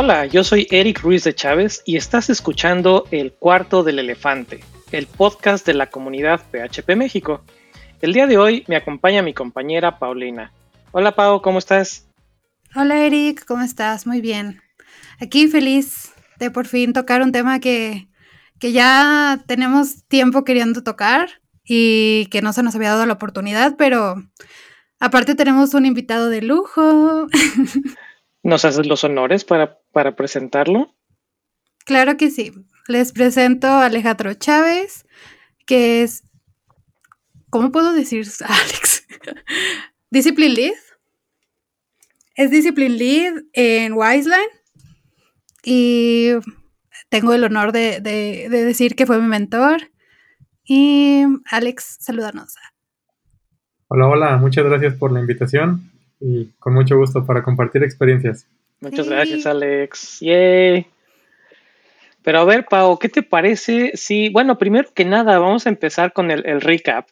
Hola, yo soy Eric Ruiz de Chávez y estás escuchando El Cuarto del Elefante, el podcast de la comunidad PHP México. El día de hoy me acompaña mi compañera Paulina. Hola Pau, ¿cómo estás? Hola Eric, ¿cómo estás? Muy bien. Aquí feliz de por fin tocar un tema que, que ya tenemos tiempo queriendo tocar y que no se nos había dado la oportunidad, pero aparte tenemos un invitado de lujo. ¿Nos haces los honores para, para presentarlo? Claro que sí. Les presento a Alejandro Chávez, que es, ¿cómo puedo decir, Alex? Discipline Lead. Es Discipline Lead en Wiseline y tengo el honor de, de, decir que fue mi mentor. Y Alex, salúdanos. Hola, hola, muchas gracias por la invitación y con mucho gusto para compartir experiencias. Muchas gracias, Alex. Yay. Pero a ver, Pau, ¿qué te parece? Sí, bueno, primero que nada, vamos a empezar con el, el, recap.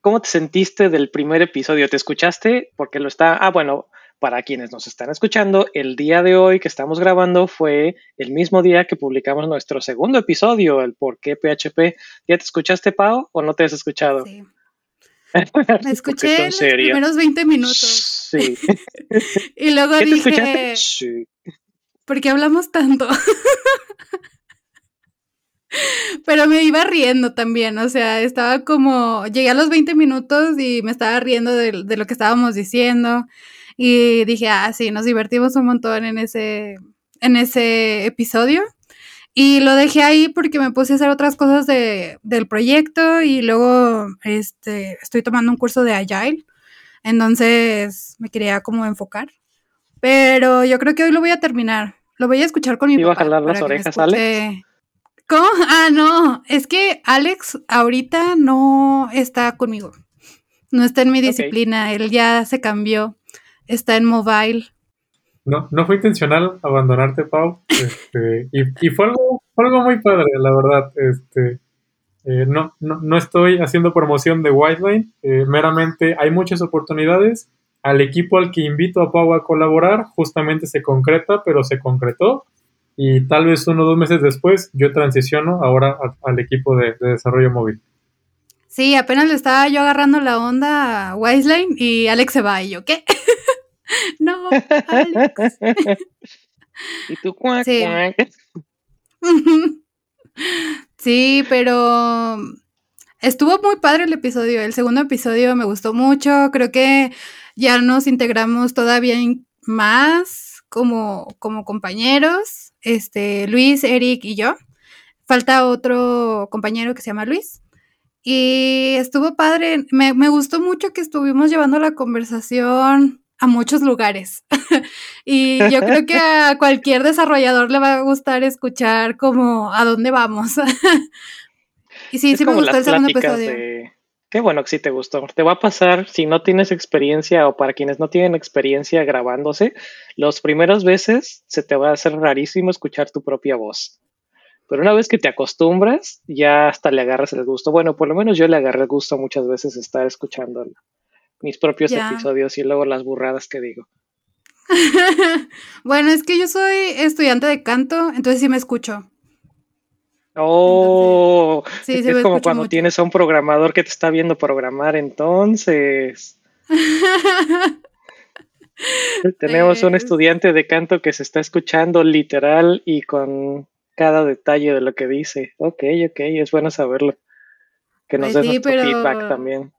¿Cómo te sentiste del primer episodio? ¿Te escuchaste? Porque lo está. Ah, bueno, para quienes nos están escuchando, el día de hoy que estamos grabando fue el mismo día que publicamos nuestro segundo episodio, el por qué PHP. ¿Ya te escuchaste, Pau, o no te has escuchado? Sí. Me escuché los primeros 20 minutos. Sí. y luego dije. ¿Por qué hablamos tanto? Pero me iba riendo también, o sea, estaba como, llegué a los 20 minutos y me estaba riendo de, de, lo que estábamos diciendo y dije, ah, sí, nos divertimos un montón en ese, en ese episodio. Y lo dejé ahí porque me puse a hacer otras cosas de, del proyecto y luego este, estoy tomando un curso de Agile. Entonces me quería como enfocar. Pero yo creo que hoy lo voy a terminar. Lo voy a escuchar con mi ¿Iba a jalar las orejas, Alex? ¿Cómo? Ah, no. Es que Alex ahorita no está conmigo. No está en mi disciplina. Él ya se cambió. Está en mobile. No, no fue intencional abandonarte, Pau. Este, y, y fue, algo, algo muy padre, la verdad. Este, eh, no, no, no, estoy haciendo promoción de Whiteline. Eh, meramente hay muchas oportunidades. Al equipo al que invito a Pau a colaborar, justamente se concreta, pero se concretó. Y tal vez uno o dos meses después, yo transiciono ahora al equipo de, de, desarrollo móvil. Sí, apenas le estaba yo agarrando la onda a Wiseline y Alex se va. Y yo, ¿qué? no, Alex. y tú, cuac, sí. sí, pero estuvo muy padre el episodio. El segundo episodio me gustó mucho. Creo que ya nos integramos todavía más como, como compañeros. Este, Luis, Eric y yo. Falta otro compañero que se llama Luis. Y estuvo padre. Me, me gustó mucho que estuvimos llevando la conversación a muchos lugares. y yo creo que a cualquier desarrollador le va a gustar escuchar como a dónde vamos. y sí, es sí me gustó el segundo episodio. De... Qué bueno que sí te gustó. Te va a pasar, si no tienes experiencia o para quienes no tienen experiencia grabándose, los primeros veces se te va a hacer rarísimo escuchar tu propia voz. Pero una vez que te acostumbras, ya hasta le agarras el gusto. Bueno, por lo menos yo le agarré el gusto muchas veces estar escuchando mis propios episodios y luego las burradas que digo. bueno, es que yo soy estudiante de canto, entonces sí me escucho. Oh, entonces, sí, es como cuando mucho. tienes a un programador que te está viendo programar, entonces. Tenemos un estudiante de canto que se está escuchando literal y con cada detalle de lo que dice. Ok, ok, es bueno saberlo. Que nos pues dé sí, pero... feedback también.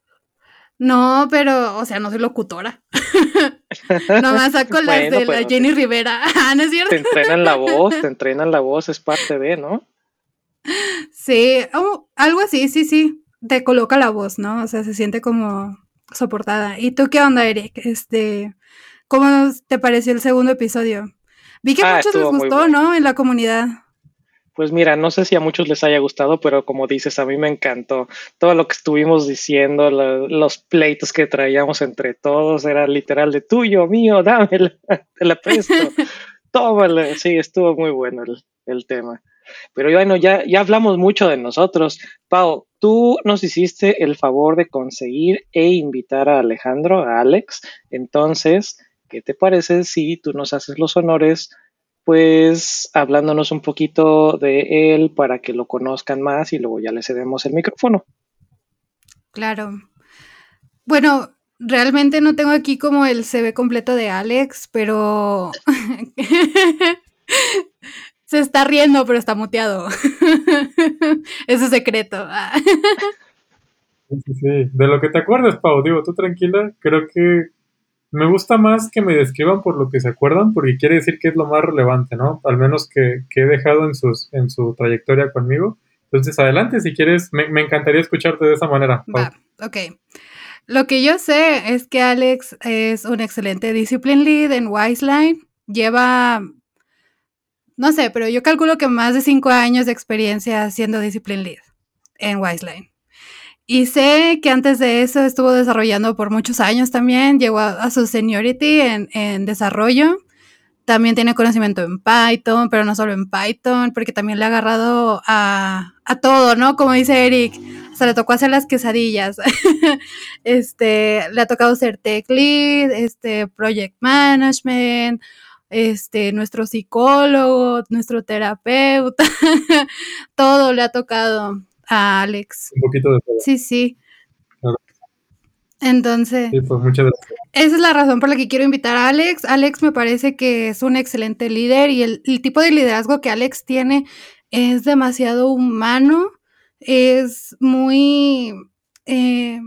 No, pero, o sea, no soy locutora. Nomás saco bueno, las de la Jenny te, Rivera. Ah, ¿No es cierto? Te entrenan la voz, te entrenan la voz, es parte de, ¿no? Sí, oh, algo así, sí, sí. Te coloca la voz, ¿no? O sea, se siente como soportada. ¿Y tú qué onda, Eric? Este, ¿cómo te pareció el segundo episodio? Vi que a ah, muchos les gustó, bueno. ¿no? En la comunidad. Pues mira, no sé si a muchos les haya gustado, pero como dices, a mí me encantó. Todo lo que estuvimos diciendo, lo, los pleitos que traíamos entre todos, era literal de tuyo, mío, dámela, te la presto, tómala. Sí, estuvo muy bueno el, el, tema. Pero bueno, ya, ya hablamos mucho de nosotros. Pau, tú nos hiciste el favor de conseguir e invitar a Alejandro, a Alex. Entonces, ¿qué te parece si tú nos haces los honores pues hablándonos un poquito de él para que lo conozcan más y luego ya le cedemos el micrófono. Claro. Bueno, realmente no tengo aquí como el CV completo de Alex, pero se está riendo, pero está muteado. es secreto. sí, sí, De lo que te acuerdas, Pau, digo, tú tranquila, creo que me gusta más que me describan por lo que se acuerdan, porque quiere decir que es lo más relevante, ¿no? Al menos que, he dejado en, sus, en su trayectoria conmigo. Entonces, adelante, si quieres, me, encantaría escucharte de esa manera. Va, ok. Lo que yo sé es que Alex es un excelente discipline lead en Wiseline. Lleva, no sé, pero yo calculo que más de cinco años de experiencia siendo discipline lead en Wiseline. Y sé que antes de eso estuvo desarrollando por muchos años también, llegó a, su seniority en, en, desarrollo. También tiene conocimiento en Python, pero no solo en Python, porque también le ha agarrado a, a todo, ¿no? Como dice Eric, hasta le tocó hacer las quesadillas. este, le ha tocado ser tech lead, este, project management, este, nuestro psicólogo, nuestro terapeuta, todo le ha tocado a Alex. Un poquito de todo. Sí, sí. Entonces, sí, pues muchas gracias. esa es la razón por la que quiero invitar a Alex. Alex me parece que es un excelente líder y el, tipo de liderazgo que Alex tiene es demasiado humano, es muy, eh,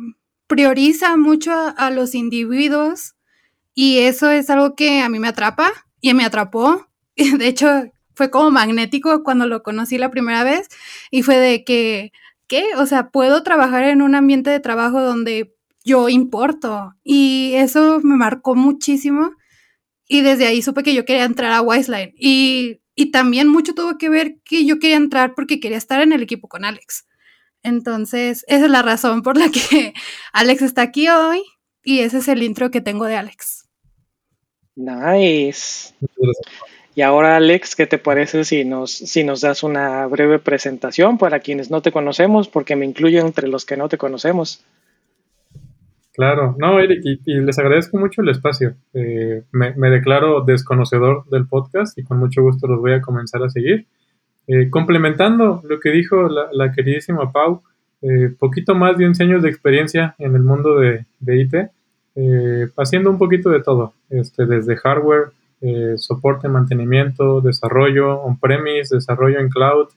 prioriza mucho a, los individuos y eso es algo que a mí me atrapa y me atrapó. De hecho, fue como magnético cuando lo conocí la primera vez y fue de que, ¿qué? O sea, puedo trabajar en un ambiente de trabajo donde yo importo y eso me marcó muchísimo y desde ahí supe que yo quería entrar a Wiseline y, y también mucho tuvo que ver que yo quería entrar porque quería estar en el equipo con Alex. Entonces, esa es la razón por la que Alex está aquí hoy y ese es el intro que tengo de Alex. Nice. Y ahora, Alex, ¿qué te parece si nos, si nos das una breve presentación para quienes no te conocemos, porque me incluyo entre los que no te conocemos? Claro, no, Eric, y, les agradezco mucho el espacio. Eh, me, declaro desconocedor del podcast y con mucho gusto los voy a comenzar a seguir. Eh, complementando lo que dijo la, queridísima Pau, eh, poquito más de 11 años de experiencia en el mundo de, de IT, haciendo un poquito de todo, este, desde hardware, eh, soporte, mantenimiento, desarrollo on-premise, desarrollo en cloud.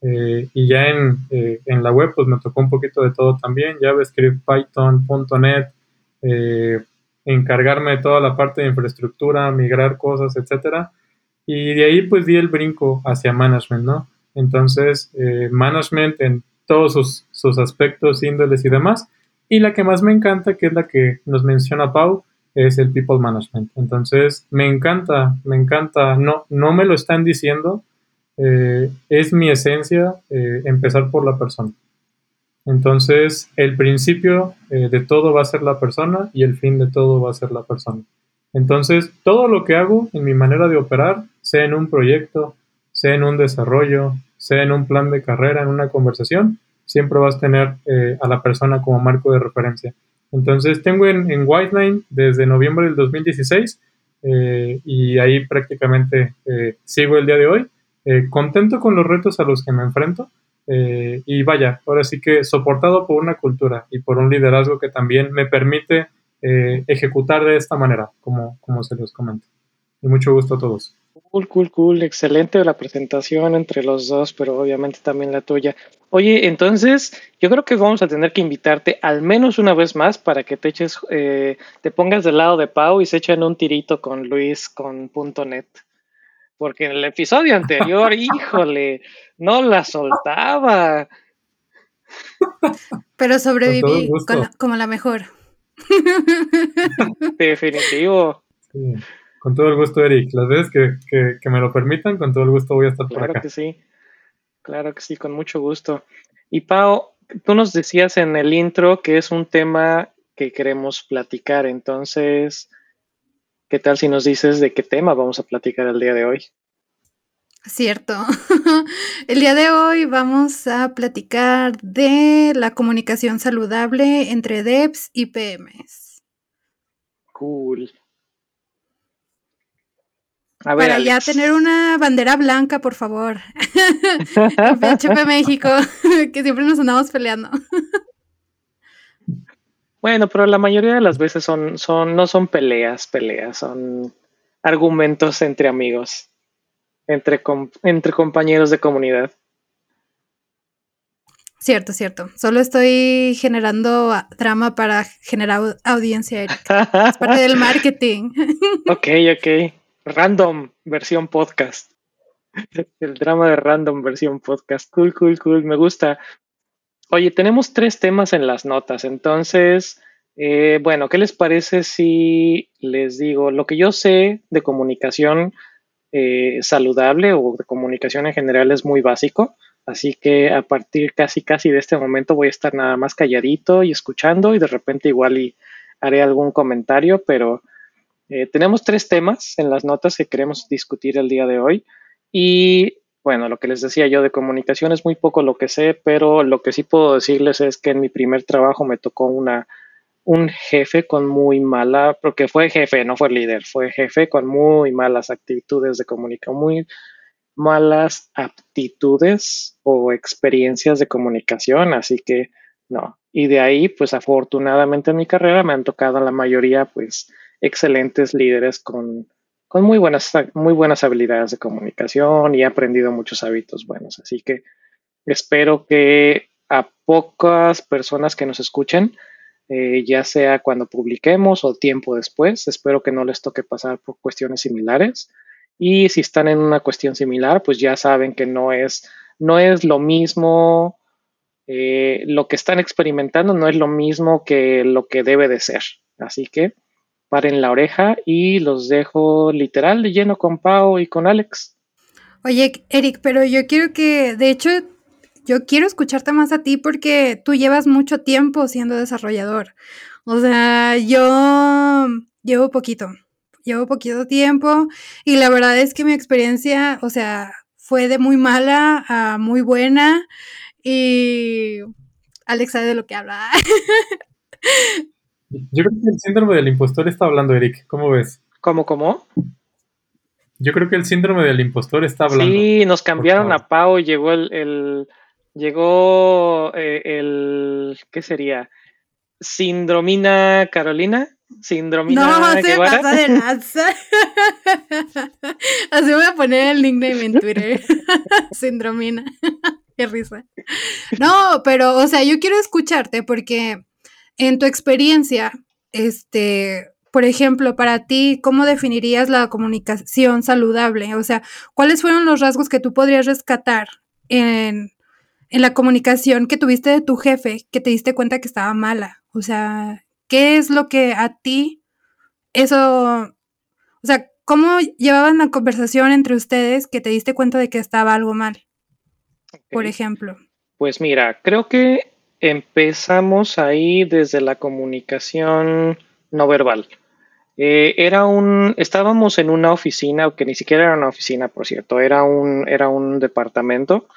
Eh, y ya en, eh, en, la web, pues me tocó un poquito de todo también, JavaScript, Python, .NET, encargarme de toda la parte de infraestructura, migrar cosas, etcétera. Y de ahí, pues di el brinco hacia management, ¿no? Entonces, management en todos sus, sus aspectos, índoles y demás. Y la que más me encanta, que es la que nos menciona Pau, es el people management. Entonces, me encanta, me encanta, no, no me lo están diciendo, eh, es mi esencia eh, empezar por la persona. Entonces, el principio eh, de todo va a ser la persona y el fin de todo va a ser la persona. Entonces, todo lo que hago en mi manera de operar, sea en un proyecto, sea en un desarrollo, sea en un plan de carrera, en una conversación, siempre vas a tener a la persona como marco de referencia. Entonces tengo en, en Whiteline desde noviembre del 2016 eh, y ahí prácticamente eh, sigo el día de hoy, eh, contento con los retos a los que me enfrento y vaya, ahora sí que soportado por una cultura y por un liderazgo que también me permite ejecutar de esta manera, como, como se los comento. Y mucho gusto a todos. Cool, cool, cool. Excelente la presentación entre los dos, pero obviamente también la tuya. Oye, entonces yo creo que vamos a tener que invitarte al menos una vez más para que te eches, eh, te pongas del lado de Pau y se echen un tirito con Luis con .net. Porque en el episodio anterior, híjole, no la soltaba. Pero sobreviví como la mejor. Definitivo. Sí. Con todo el gusto, Eric. Las veces que, me lo permitan, con todo el gusto voy a estar por acá. Claro que sí. Claro que sí, con mucho gusto. Y Pau, tú nos decías en el intro que es un tema que queremos platicar. Entonces, ¿qué tal si nos dices de qué tema vamos a platicar el día de hoy? Cierto. El día de hoy vamos a platicar de la comunicación saludable entre devs y PMs. Cool. Para ya tener una bandera blanca, por favor. PHP México, que siempre nos andamos peleando. Bueno, pero la mayoría de las veces son, son, no son peleas, peleas, son argumentos entre amigos, entre, entre compañeros de comunidad. Cierto, cierto. Solo estoy generando drama para generar audiencia, Es parte del marketing. ok, ok. Random versión podcast. El drama de random versión podcast. Cool, cool, cool. Me gusta. Oye, tenemos tres temas en las notas. Entonces, eh, bueno, ¿qué les parece si les digo lo que yo sé de comunicación eh, saludable o de comunicación en general es muy básico? Así que a partir casi casi de este momento voy a estar nada más calladito y escuchando y de repente igual y haré algún comentario, pero eh, tenemos tres temas en las notas que queremos discutir el día de hoy y bueno, lo que les decía yo de comunicación es muy poco lo que sé, pero lo que sí puedo decirles es que en mi primer trabajo me tocó una un jefe con muy mala, porque fue jefe, no fue líder, fue jefe con muy malas actitudes de comunicación, muy malas aptitudes o experiencias de comunicación, así que no. Y de ahí, pues afortunadamente en mi carrera me han tocado la mayoría, pues, excelentes líderes con, con muy, buenas, muy buenas habilidades de comunicación y he aprendido muchos hábitos buenos. Así que espero que a pocas personas que nos escuchen, eh, ya sea cuando publiquemos o tiempo después, espero que no les toque pasar por cuestiones similares y si están en una cuestión similar, pues ya saben que no es, no es lo mismo, eh, lo que están experimentando no es lo mismo que lo que debe de ser. Así que paren la oreja y los dejo literal de lleno con Pau y con Alex. Oye, Eric, pero yo quiero que, de hecho, yo quiero escucharte más a ti porque tú llevas mucho tiempo siendo desarrollador. O sea, yo llevo poquito llevo poquito tiempo y la verdad es que mi experiencia, o sea, fue de muy mala a muy buena y Alex sabe de lo que habla. Yo creo que el síndrome del impostor está hablando, Eric. ¿Cómo ves? ¿Cómo, cómo? Yo creo que el síndrome del impostor está hablando. Sí, nos cambiaron a Pau, llegó el, el llegó eh, el, ¿qué sería? Sindromina Carolina. Sindromina No, se pasa de lanza. Así voy a poner el nickname en Twitter. Sindromina. Qué risa. No, pero, o sea, yo quiero escucharte porque en tu experiencia, este, por ejemplo, para ti, ¿cómo definirías la comunicación saludable? O sea, ¿cuáles fueron los rasgos que tú podrías rescatar en, en la comunicación que tuviste de tu jefe que te diste cuenta que estaba mala? O sea, ¿Qué es lo que a ti eso, o sea, cómo llevaban la conversación entre ustedes que te diste cuenta de que estaba algo mal? Por ejemplo. Pues mira, creo que empezamos ahí desde la comunicación no verbal. Eh, era un, estábamos en una oficina, que ni siquiera era una oficina, por cierto, era un, era un departamento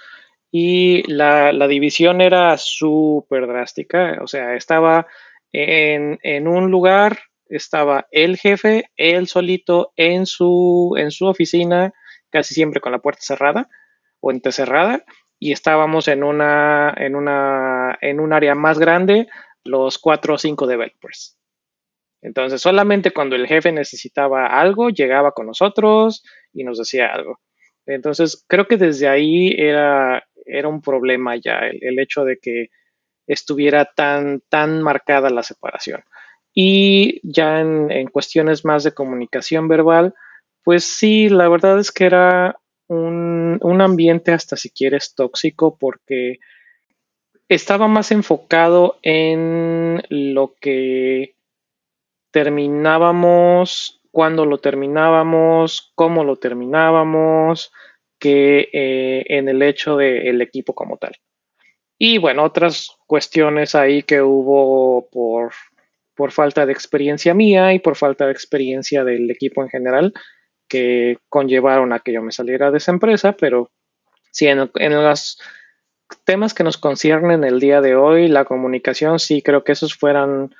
y la, la división era súper drástica, o sea, estaba en, un lugar estaba el jefe, él solito en su, en su oficina, casi siempre con la puerta cerrada o entrecerrada, y estábamos en una, en una, en un área más grande, los cuatro o cinco developers. Entonces, solamente cuando el jefe necesitaba algo, llegaba con nosotros y nos decía algo. Entonces, creo que desde ahí era, era un problema ya el hecho de que estuviera tan, tan marcada la separación. Y ya en, cuestiones más de comunicación verbal, pues sí, la verdad es que era un, ambiente hasta si quieres tóxico porque estaba más enfocado en lo que terminábamos, cuándo lo terminábamos, cómo lo terminábamos, que eh, en el hecho del equipo como tal. Y bueno, otras cuestiones ahí que hubo por, por falta de experiencia mía y por falta de experiencia del equipo en general que conllevaron a que yo me saliera de esa empresa, pero sí, en, en los temas que nos conciernen el día de hoy, la comunicación, sí creo que esos fueran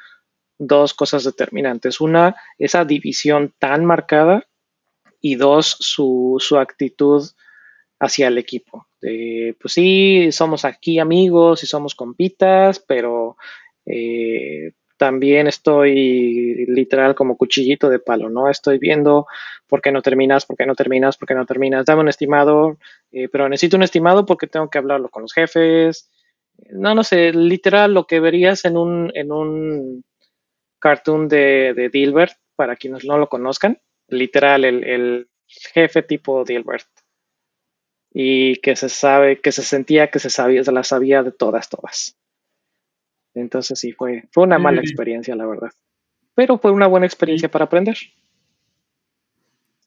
dos cosas determinantes. Una, esa división tan marcada y dos, su, su actitud hacia el equipo. pues sí, somos aquí amigos y somos compitas, pero eh, también estoy literal como cuchillito de palo, ¿no? Estoy viendo por qué no terminas, por qué no terminas, por qué no terminas. Dame un estimado, eh, pero necesito un estimado porque tengo que hablarlo con los jefes. No, no sé, literal lo que verías en un, en un cartoon de, de Dilbert, para quienes no lo conozcan. Literal, el, el jefe tipo Dilbert. Y que se sabe, que se sentía que se sabía, se la sabía de todas, todas. Entonces sí, fue, fue una mala experiencia, la verdad. Pero fue una buena experiencia para aprender.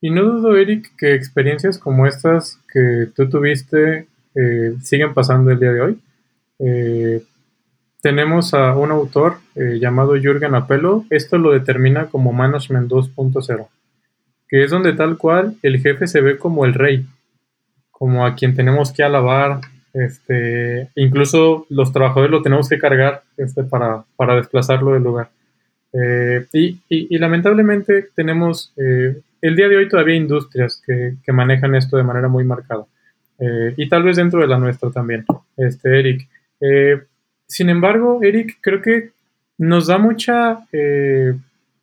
Y no dudo, Eric, que experiencias como estas que tú tuviste eh, siguen pasando el día de hoy. Eh, tenemos a un autor eh, llamado Jürgen Apelo. Esto lo determina como Management 2.0, que es donde tal cual el jefe se ve como el rey, como a quien tenemos que alabar, este, incluso los trabajadores lo tenemos que cargar este, para, desplazarlo del lugar. Eh, y, lamentablemente tenemos, eh, el día de hoy todavía industrias que, manejan esto de manera muy marcada. Eh, y tal vez dentro de la nuestra también, este, Eric. sin embargo, Eric, creo que nos da mucha,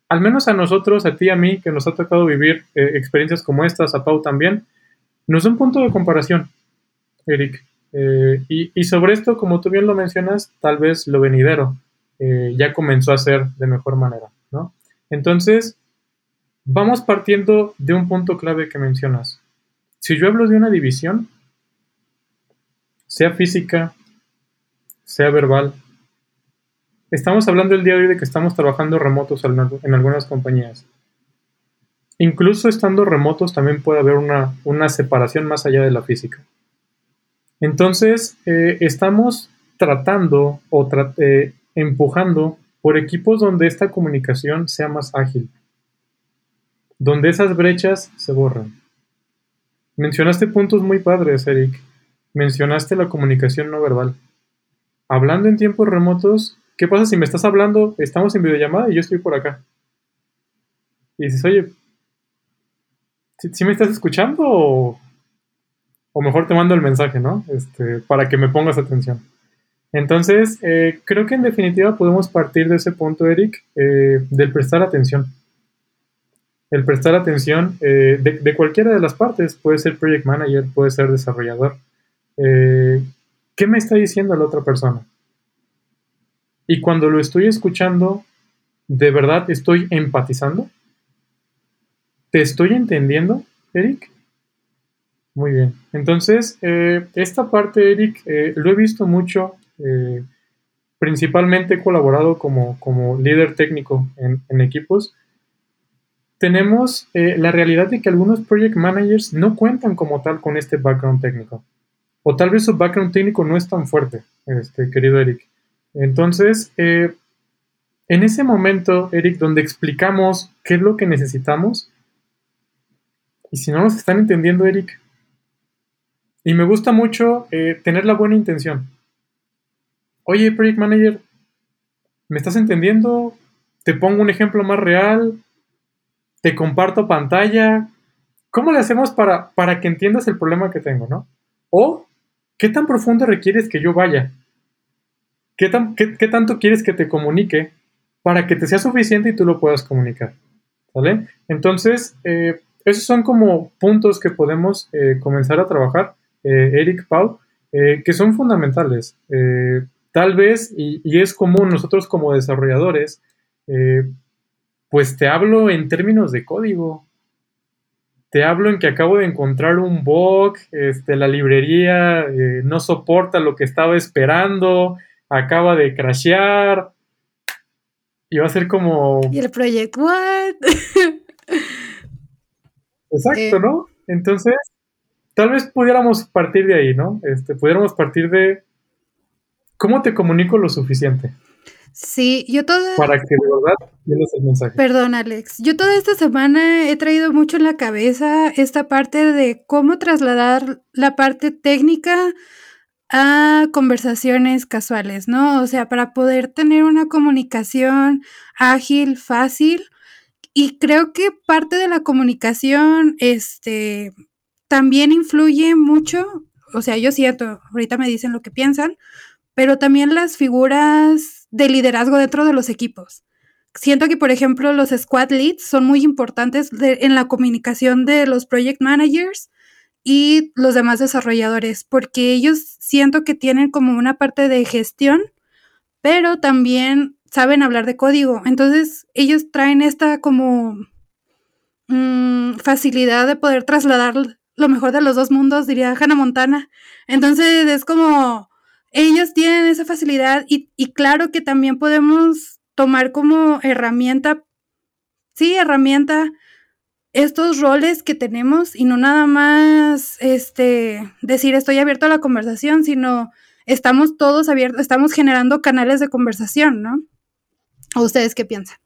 al menos a nosotros, a ti, a mí, que nos ha tocado vivir experiencias como estas, a Pau también, nos da un punto de comparación, Eric. Eh, y, sobre esto, como tú bien lo mencionas, tal vez lo venidero eh, ya comenzó a ser de mejor manera, ¿no? Entonces, vamos partiendo de un punto clave que mencionas. Si yo hablo de una división, sea física, sea verbal, estamos hablando el día de hoy de que estamos trabajando remotos en algunas compañías. Incluso estando remotos también puede haber una, una separación más allá de la física. Entonces, eh, estamos tratando o eh, empujando por equipos donde esta comunicación sea más ágil, donde esas brechas se borran. Mencionaste puntos muy padres, Eric. Mencionaste la comunicación no verbal. Hablando en tiempos remotos, ¿qué pasa si me estás hablando, estamos en videollamada y yo estoy por acá? Y dices, oye, ¿sí, me estás escuchando o o mejor te mando el mensaje, ¿no? Este, para que me pongas atención. Entonces, eh, creo que en definitiva podemos partir de ese punto, Eric, eh, del prestar atención. El prestar atención eh, de, cualquiera de las partes, puede ser project manager, puede ser desarrollador. ¿Qué me está diciendo la otra persona? Y cuando lo estoy escuchando, ¿de verdad estoy empatizando? ¿Te estoy entendiendo, Eric? Muy bien. Entonces, eh, esta parte, Eric, eh, lo he visto mucho. Eh, principalmente he colaborado como, como líder técnico en, equipos. Tenemos la realidad de que algunos project managers no cuentan como tal con este background técnico. O tal vez su background técnico no es tan fuerte, este, querido Eric. Entonces, en ese momento, Eric, donde explicamos qué es lo que necesitamos, y si no nos están entendiendo, Eric, y me gusta mucho eh, tener la buena intención. Oye, Project Manager, ¿me estás entendiendo? Te pongo un ejemplo más real. Te comparto pantalla. ¿Cómo le hacemos para, para que entiendas el problema que tengo, no? O, ¿qué tan profundo requieres que yo vaya? ¿Qué, qué, tanto quieres que te comunique para que te sea suficiente y tú lo puedas comunicar? ¿Vale? Entonces, eh, esos son como puntos que podemos eh, comenzar a trabajar eh, Eric Pau, eh, que son fundamentales. Eh, tal vez, y, es común nosotros como desarrolladores, pues te hablo en términos de código. Te hablo en que acabo de encontrar un bug, este, la librería no soporta lo que estaba esperando, acaba de crashear. Y va a ser como... ¿Y el proyecto what? Exacto, ¿no? Entonces, tal vez pudiéramos partir de ahí, ¿no? Este, pudiéramos partir de cómo te comunico lo suficiente. Sí, yo toda... Para que de verdad tienes el mensaje. Perdón, Alex. Yo toda esta semana he traído mucho en la cabeza esta parte de cómo trasladar la parte técnica a conversaciones casuales, ¿no? O sea, para poder tener una comunicación ágil, fácil Y creo que parte de la comunicación, este, también influye mucho, o sea, yo siento, ahorita me dicen lo que piensan, pero también las figuras de liderazgo dentro de los equipos. Siento que, por ejemplo, los squad leads son muy importantes en la comunicación de los project managers y los demás desarrolladores, porque ellos siento que tienen como una parte de gestión, pero también saben hablar de código. Entonces, ellos traen esta como mm, facilidad de poder trasladar lo mejor de los dos mundos, diría Hannah Montana. Entonces, es como ellos tienen esa facilidad y, claro que también podemos tomar como herramienta, sí, herramienta, estos roles que tenemos y no nada más este decir estoy abierto a la conversación, sino estamos todos abiertos, estamos generando canales de conversación, ¿no? ¿O ustedes qué piensan?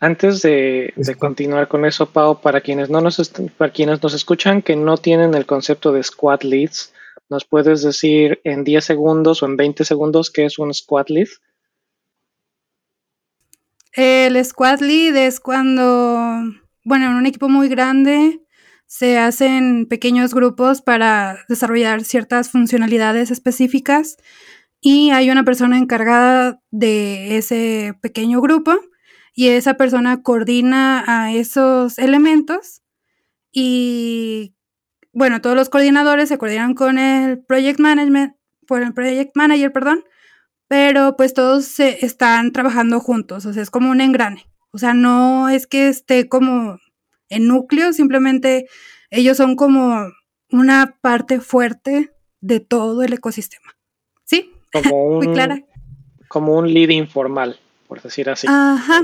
Antes de, continuar con eso, Pau, para quienes no nos para quienes nos escuchan que no tienen el concepto de squad leads, ¿Nos puedes decir en 10 segundos o en 20 segundos qué es un squad lead? El squad lead es cuando, bueno, en un equipo muy grande se hacen pequeños grupos para desarrollar ciertas funcionalidades específicas y hay una persona encargada de ese pequeño grupo y esa persona coordina a esos elementos y bueno, todos los coordinadores se coordinan con el project management, por el project manager, perdón, pero pues todos se están trabajando juntos, o sea, es como un engrane. O sea, no es que esté como en núcleo, simplemente ellos son como una parte fuerte de todo el ecosistema. ¿Sí? Como un, Muy clara. Como un lead informal, por decir así.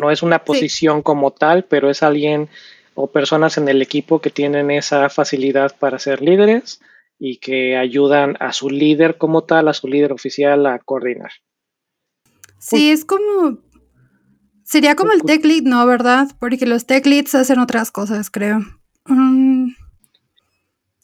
no es una posición como tal, pero es alguien o personas en el equipo que tienen esa facilidad para ser líderes y que ayudan a su líder como tal, a su líder oficial a coordinar. Sí, es como... Sería como el tech lead, ¿no? ¿Verdad? Porque los tech leads hacen otras cosas, creo. Mm.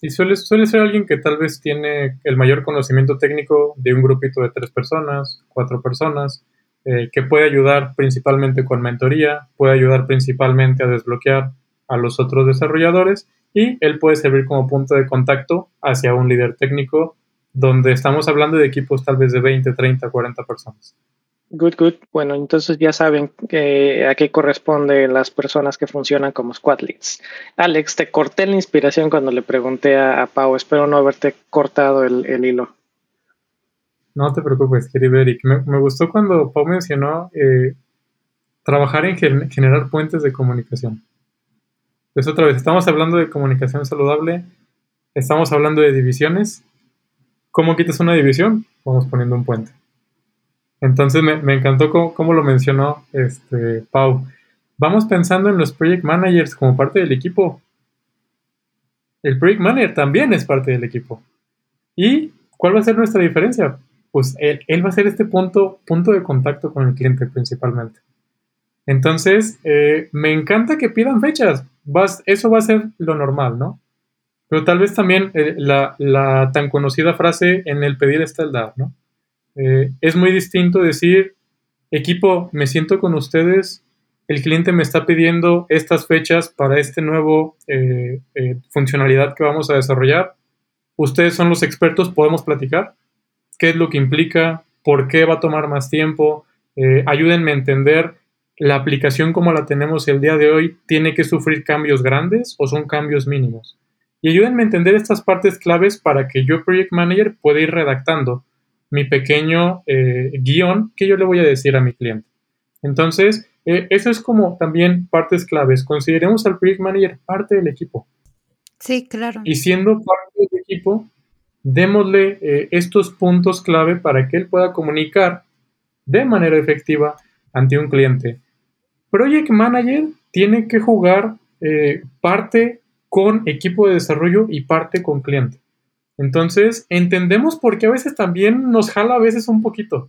Y suele, suele ser alguien que tal vez tiene el mayor conocimiento técnico de un grupito de tres personas, cuatro personas, eh, que puede ayudar principalmente con mentoría, puede ayudar principalmente a desbloquear a los otros desarrolladores y él puede servir como punto de contacto hacia un líder técnico donde estamos hablando de equipos tal vez de 20, 30, 40 personas. Good, good. Bueno, entonces ya saben que, a qué corresponden las personas que funcionan como squad leads. Alex, te corté la inspiración cuando le pregunté a, Pau. Espero no haberte cortado el, hilo. No te preocupes, querido Eric. Me, gustó cuando Pau mencionó eh, trabajar en generar puentes de comunicación. Pues otra vez, estamos hablando de comunicación saludable, estamos hablando de divisiones. ¿Cómo quitas una división? Vamos poniendo un puente. Entonces me, encantó cómo, lo mencionó este, Pau. Vamos pensando en los project managers como parte del equipo. El project manager también es parte del equipo. ¿Y cuál va a ser nuestra diferencia? Pues él, va a ser este punto, punto de contacto con el cliente principalmente. Entonces, eh, me encanta que pidan fechas eso va a ser lo normal, ¿no? Pero tal vez también eh, la, tan conocida frase en el pedir está el dar, ¿no? Eh, es muy distinto decir, equipo, me siento con ustedes, el cliente me está pidiendo estas fechas para este nuevo funcionalidad que vamos a desarrollar. Ustedes son los expertos, podemos platicar. ¿Qué es lo que implica? ¿Por qué va a tomar más tiempo? ayúdenme a entender la aplicación como la tenemos el día de hoy tiene que sufrir cambios grandes o son cambios mínimos. Y ayúdenme a entender estas partes claves para que yo, Project Manager, pueda ir redactando mi pequeño eh, guion que yo le voy a decir a mi cliente. Entonces, eh, eso es como también partes claves. Consideremos al Project Manager parte del equipo. Sí, claro. Y siendo parte del equipo, démosle eh, estos puntos clave para que él pueda comunicar de manera efectiva ante un cliente. Project Manager tiene que jugar eh, parte con equipo de desarrollo y parte con cliente. Entonces, entendemos por qué a veces también nos jala a veces un poquito.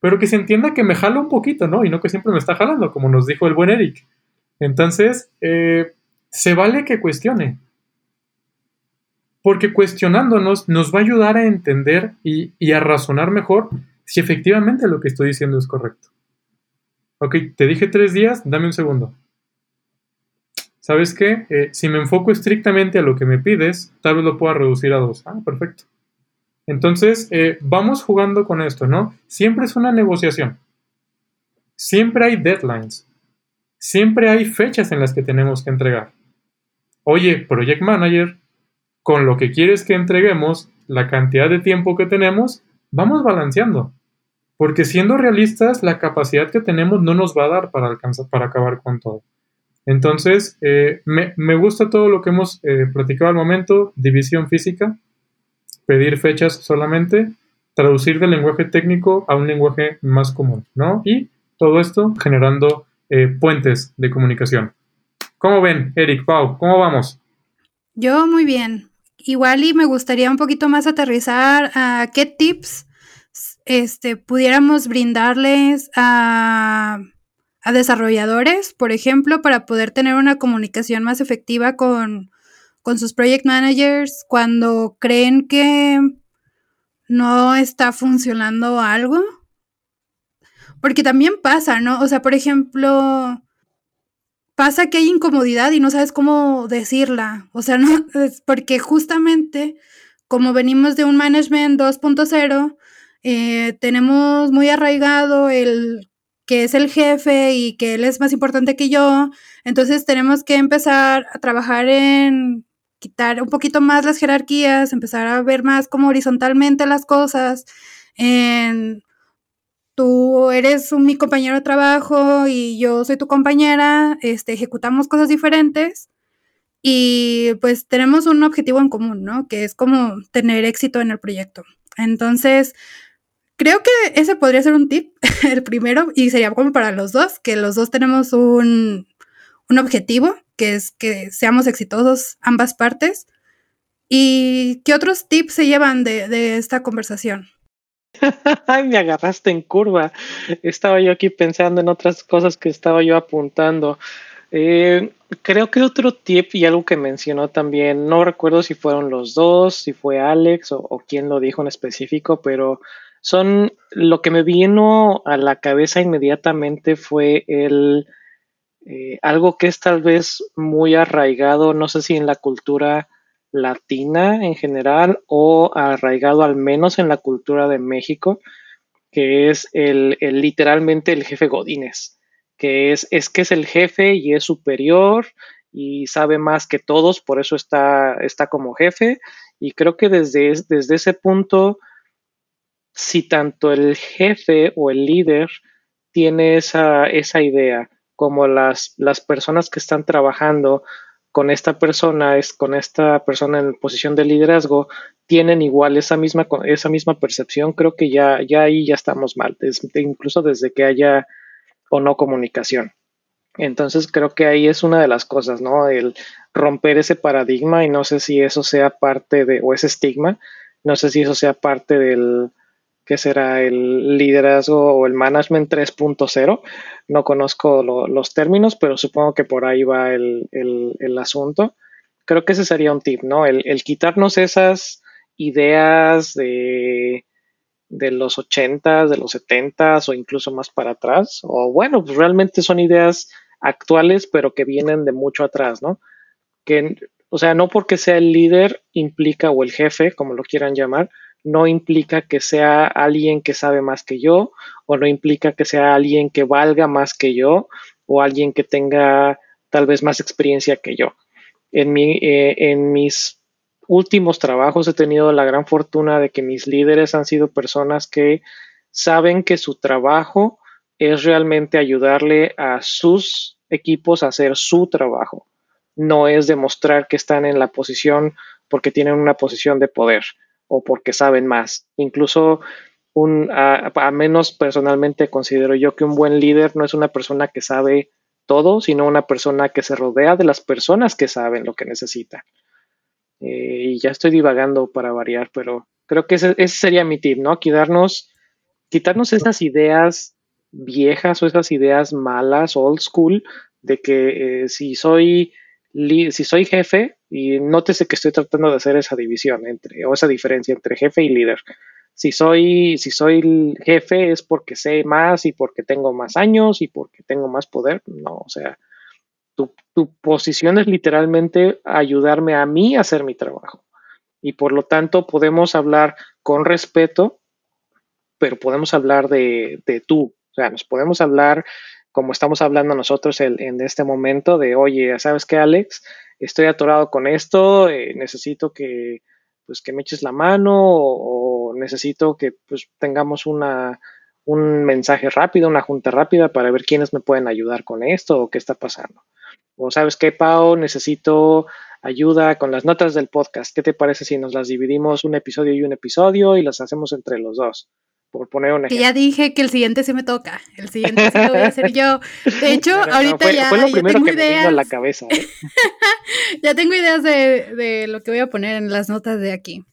Pero que se entienda que me jala un poquito, ¿no? Y no que siempre me está jalando, como nos dijo el buen Eric. Entonces, eh, se vale que cuestione. Porque cuestionándonos nos va a ayudar a entender y a razonar mejor si efectivamente lo que estoy diciendo es correcto. Ok, te dije tres días, dame un segundo. ¿sabes qué? Eh, si me enfoco estrictamente a lo que me pides, tal vez lo pueda reducir a dos. Ah, perfecto. Entonces, eh, vamos jugando con esto, ¿no? Siempre es una negociación. Siempre hay deadlines. Siempre hay fechas en las que tenemos que entregar. Oye, Project Manager, con lo que quieres que entreguemos, la cantidad de tiempo que tenemos, vamos balanceando. Porque siendo realistas, la capacidad que tenemos no nos va a dar para, alcanzar, para acabar con todo. Entonces, eh, me, gusta todo lo que hemos eh, platicado al momento, división física, pedir fechas solamente, traducir del lenguaje técnico a un lenguaje más común, ¿no? Y todo esto generando eh, puentes de comunicación. ¿Cómo ven, Eric, Pau? ¿Cómo vamos? Yo muy bien. Igual y me gustaría un poquito más aterrizar a qué tips este, pudiéramos brindarles a, a desarrolladores, por ejemplo, para poder tener una comunicación más efectiva con, con sus project managers cuando creen que no está funcionando algo. Porque también pasa, ¿no? O sea, por ejemplo, pasa que hay incomodidad y no sabes cómo decirla. O sea, no, es porque justamente como venimos de un management 2.0, eh, tenemos muy arraigado el que es el jefe y que él es más importante que yo. Entonces tenemos que empezar a trabajar en quitar un poquito más las jerarquías, empezar a ver más como horizontalmente las cosas. Tú eres mi compañero de trabajo y yo soy tu compañera, este, ejecutamos cosas diferentes y pues tenemos un objetivo en común, ¿no? Que es como tener éxito en el proyecto. Entonces, Creo que ese podría ser un tip, el primero, y sería como para los dos, que los dos tenemos un, objetivo, que es que seamos exitosos ambas partes. ¿Y qué otros tips se llevan de, esta conversación? Ay, me agarraste en curva. Estaba yo aquí pensando en otras cosas que estaba yo apuntando. Eh, creo que otro tip y algo que mencionó también, no recuerdo si fueron los dos, si fue Alex o, quién lo dijo en específico, pero son lo que me vino a la cabeza inmediatamente fue el eh, algo que es tal vez muy arraigado, no sé si en la cultura latina en general o arraigado al menos en la cultura de México, que es el, literalmente el jefe Godínez, que es, es que es el jefe y es superior y sabe más que todos, por eso está, está como jefe. Y creo que desde, desde ese punto si tanto el jefe o el líder tiene esa, esa idea, como las, las personas que están trabajando con esta persona, es con esta persona en posición de liderazgo, tienen igual esa misma, esa misma percepción, creo que ya, ya ahí ya estamos mal, incluso desde que haya o no comunicación. Entonces creo que ahí es una de las cosas, ¿no? El romper ese paradigma y no sé si eso sea parte de, o ese estigma, no sé si eso sea parte del, que será el liderazgo o el management 3.0. No conozco los términos, pero supongo que por ahí va el, asunto. Creo que ese sería un tip, ¿no? El, quitarnos esas ideas de, de los 80, de los 70 o incluso más para atrás. O bueno, pues realmente son ideas actuales, pero que vienen de mucho atrás, ¿no? Que, o sea, no porque sea el líder implica o el jefe, como lo quieran llamar, no implica que sea alguien que sabe más que yo o no implica que sea alguien que valga más que yo o alguien que tenga tal vez más experiencia que yo. En, mi, eh, en mis últimos trabajos he tenido la gran fortuna de que mis líderes han sido personas que saben que su trabajo es realmente ayudarle a sus equipos a hacer su trabajo. No es demostrar que están en la posición porque tienen una posición de poder o porque saben más. Incluso un, a, menos personalmente considero yo que un buen líder no es una persona que sabe todo, sino una persona que se rodea de las personas que saben lo que necesita. Eh, y ya estoy divagando para variar, pero creo que ese, sería mi tip, ¿no? Quitarnos, quitarnos esas ideas viejas o esas ideas malas, old school, de que eh, si soy si soy jefe, y nótese que estoy tratando de hacer esa división entre, o esa diferencia entre jefe y líder. Si soy, si soy jefe es porque sé más y porque tengo más años y porque tengo más poder. No, o sea, Tu, tu posición es literalmente ayudarme a mí a hacer mi trabajo. Y por lo tanto podemos hablar con respeto, pero podemos hablar de, de tú. O sea, nos podemos hablar como estamos hablando nosotros en este momento de, oye, ¿sabes qué, Alex? Estoy atorado con esto, eh, necesito que, pues, que me eches la mano o, necesito que pues, tengamos una, un mensaje rápido, una junta rápida para ver quiénes me pueden ayudar con esto o qué está pasando. O sabes qué, Pau, necesito ayuda con las notas del podcast. ¿Qué te parece si nos las dividimos un episodio y un episodio y las hacemos entre los dos? Por poner un ejemplo. Que ya dije que el siguiente sí me toca. El siguiente sí lo voy a hacer yo. De hecho, ahorita ya, fue lo primero tengo que ideas. me vino a la cabeza. ¿eh? ya tengo ideas de, de, lo que voy a poner en las notas de aquí.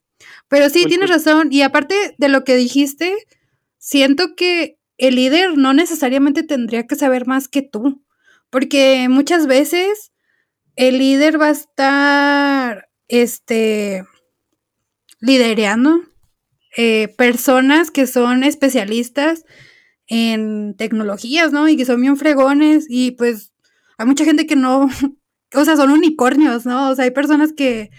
Pero sí, tienes razón. Y aparte de lo que dijiste, siento que el líder no necesariamente tendría que saber más que tú. Porque muchas veces el líder va a estar, este, lidereando eh, personas que son especialistas en tecnologías, ¿no? Y que son bien fregones y pues hay mucha gente que no, o sea, son unicornios, ¿no? O sea, hay personas que,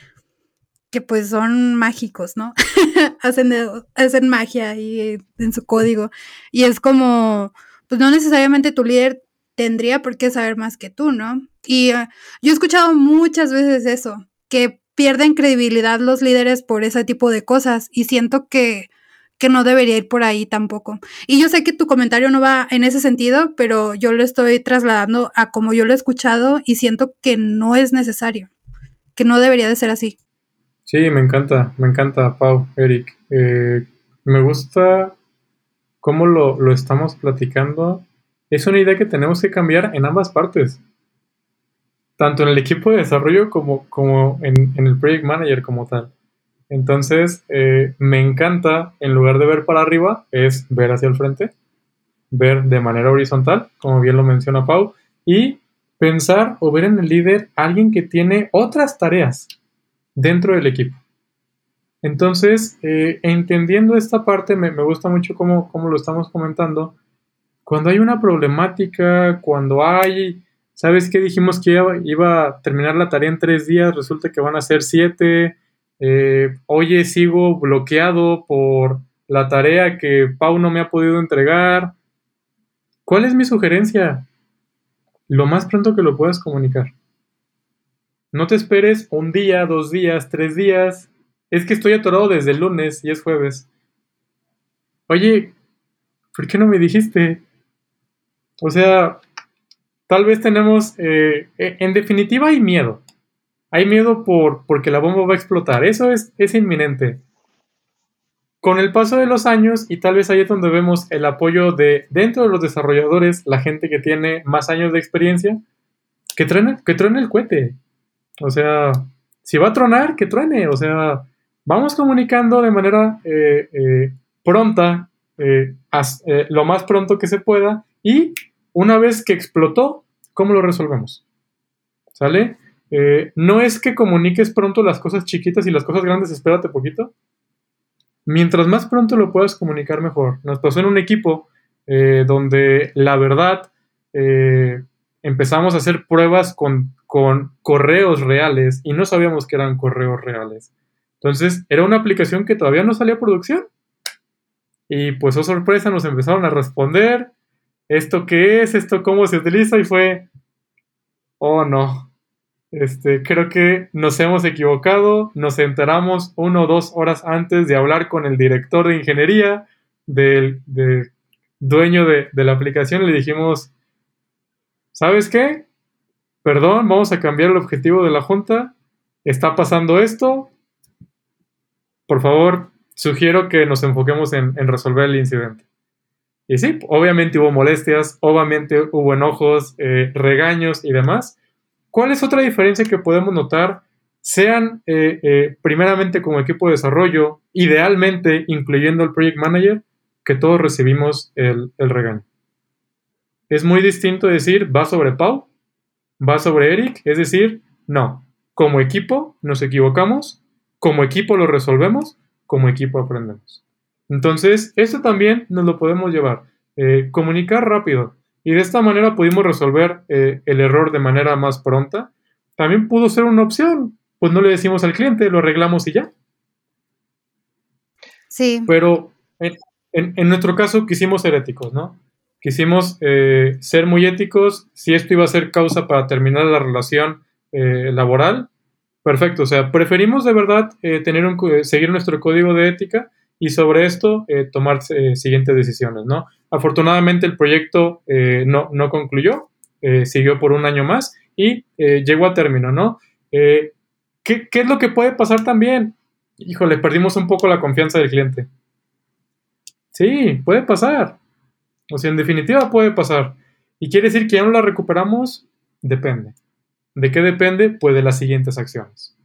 que pues son mágicos, ¿no? hacen, de- hacen magia ahí en su código. Y es como, pues no necesariamente tu líder tendría por qué saber más que tú, ¿no? Y eh, yo he escuchado muchas veces eso, que pierden credibilidad los líderes por ese tipo de cosas y siento que, que no debería ir por ahí tampoco. Y yo sé que tu comentario no va en ese sentido, pero yo lo estoy trasladando a como yo lo he escuchado y siento que no es necesario, que no debería de ser así. Sí, me encanta, me encanta, Pau, Eric. Eh, me gusta cómo lo, lo estamos platicando. Es una idea que tenemos que cambiar en ambas partes. Tanto en el equipo de desarrollo como, como en, en el project manager como tal. Entonces, eh, me encanta, en lugar de ver para arriba, es ver hacia el frente, ver de manera horizontal, como bien lo menciona Pau, y pensar o ver en el líder alguien que tiene otras tareas dentro del equipo. Entonces, eh, entendiendo esta parte, me, me gusta mucho cómo, cómo lo estamos comentando. Cuando hay una problemática, cuando hay, ¿sabes qué? Dijimos que iba, a terminar la tarea en tres días, resulta que van a ser siete. Eh, oye, sigo bloqueado por la tarea que Pau no me ha podido entregar. ¿Cuál es mi sugerencia? Lo más pronto que lo puedas comunicar. No te esperes un día, dos días, tres días. Es que estoy atorado desde el lunes y es jueves. Oye, ¿por qué no me dijiste? O sea, tal vez tenemos, eh, eh, en definitiva hay miedo. Hay miedo por porque la bomba va a explotar. Eso es, es inminente. Con el paso de los años, y tal vez ahí es donde vemos el apoyo de dentro de los desarrolladores, la gente que tiene más años de experiencia, que truene, que el cohete. O sea, si va a tronar, que truene. O sea, vamos comunicando de manera eh, eh, pronta, lo más pronto que se pueda, y una vez que explotó, ¿cómo lo resolvemos? ¿Sale? Eh, no es que comuniques pronto las cosas chiquitas y las cosas grandes, espérate poquito. Mientras más pronto lo puedas comunicar, mejor. Nos pasó en un equipo eh, donde la verdad eh, empezamos a hacer pruebas con, con correos reales y no sabíamos que eran correos reales. Entonces, era una aplicación que todavía no salía a producción. Y pues, oh sorpresa, nos empezaron a responder. ¿Esto qué es? ¿Esto cómo se utiliza? Y fue, oh no. Este, creo que nos hemos equivocado. Nos enteramos una o dos horas antes de hablar con el director de ingeniería, del, dueño de, la aplicación. y Le dijimos, ¿sabes qué? Perdón, vamos a cambiar el objetivo de la junta. Está pasando esto. Por favor, sugiero que nos enfoquemos en, en resolver el incidente. Y sí, obviamente hubo molestias, obviamente hubo enojos, eh, regaños y demás. ¿Cuál es otra diferencia que podemos notar? Sean eh, eh, primeramente como equipo de desarrollo, idealmente incluyendo el project manager, que todos recibimos el, el regaño. Es muy distinto decir va sobre Pau, va sobre Eric, es decir, no, como equipo nos equivocamos, como equipo lo resolvemos, como equipo aprendemos. Entonces, esto también nos lo podemos llevar. Eh, comunicar rápido. y de esta manera pudimos resolver eh, el error de manera más pronta. También pudo ser una opción, pues no le decimos al cliente, lo arreglamos y ya. Sí. Pero en, nuestro caso quisimos ser éticos, ¿no? Quisimos eh, ser muy éticos. Si esto iba a ser causa para terminar la relación laboral, perfecto. O sea, preferimos de verdad tener un, seguir nuestro código de ética y sobre esto tomar siguientes decisiones, ¿no? Afortunadamente el proyecto eh, no, no, concluyó, eh, siguió por un año más y eh, llegó a término, ¿no? ¿qué, ¿qué, es lo que puede pasar también? Híjole, perdimos un poco la confianza del cliente. Sí, puede pasar. O sea, en definitiva puede pasar. ¿Y quiere decir que ya no la recuperamos? Depende. ¿De qué depende? Pues de las siguientes acciones.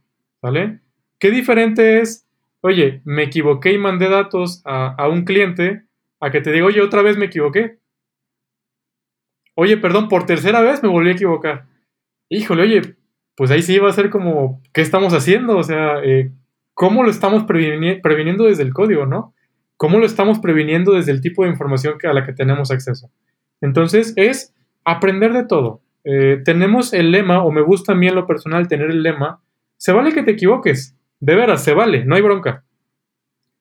¿Vale? ¿Qué diferente es, oye, me equivoqué y mandé datos a, a un cliente a que te digo, oye, otra vez me equivoqué. Oye, perdón, por tercera vez me volví a equivocar. Híjole, oye, pues ahí sí va a ser como, ¿qué estamos haciendo? O sea, eh, ¿cómo lo estamos previniendo desde el código, no? ¿Cómo lo estamos previniendo desde el tipo de información a la que tenemos acceso? Entonces, es aprender de todo. Eh, tenemos el lema, o me gusta a mí en lo personal tener el lema, se vale que te equivoques, de veras, se vale, no hay bronca.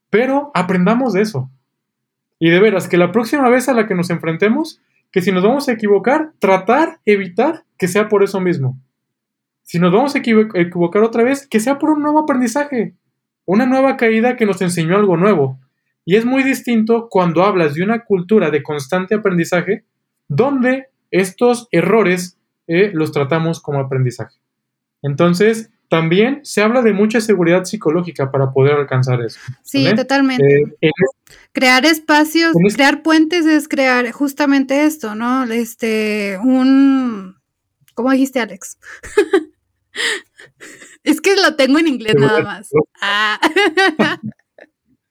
Pero aprendamos de eso. Y de veras, que la próxima vez a la que nos enfrentemos, que si nos vamos a equivocar, tratar, evitar que sea por eso mismo. Si nos vamos a equivocar otra vez, que sea por un nuevo aprendizaje, una nueva caída que nos enseñó algo nuevo. Y es muy distinto cuando hablas de una cultura de constante aprendizaje, donde estos errores eh, los tratamos como aprendizaje. Entonces, también se habla de mucha seguridad psicológica para poder alcanzar eso. Sí, totalmente. Eh, crear espacios, crear puentes es crear justamente esto, ¿no? Este, un... ¿Cómo dijiste, Alex? es que lo tengo en inglés nada más. Ah.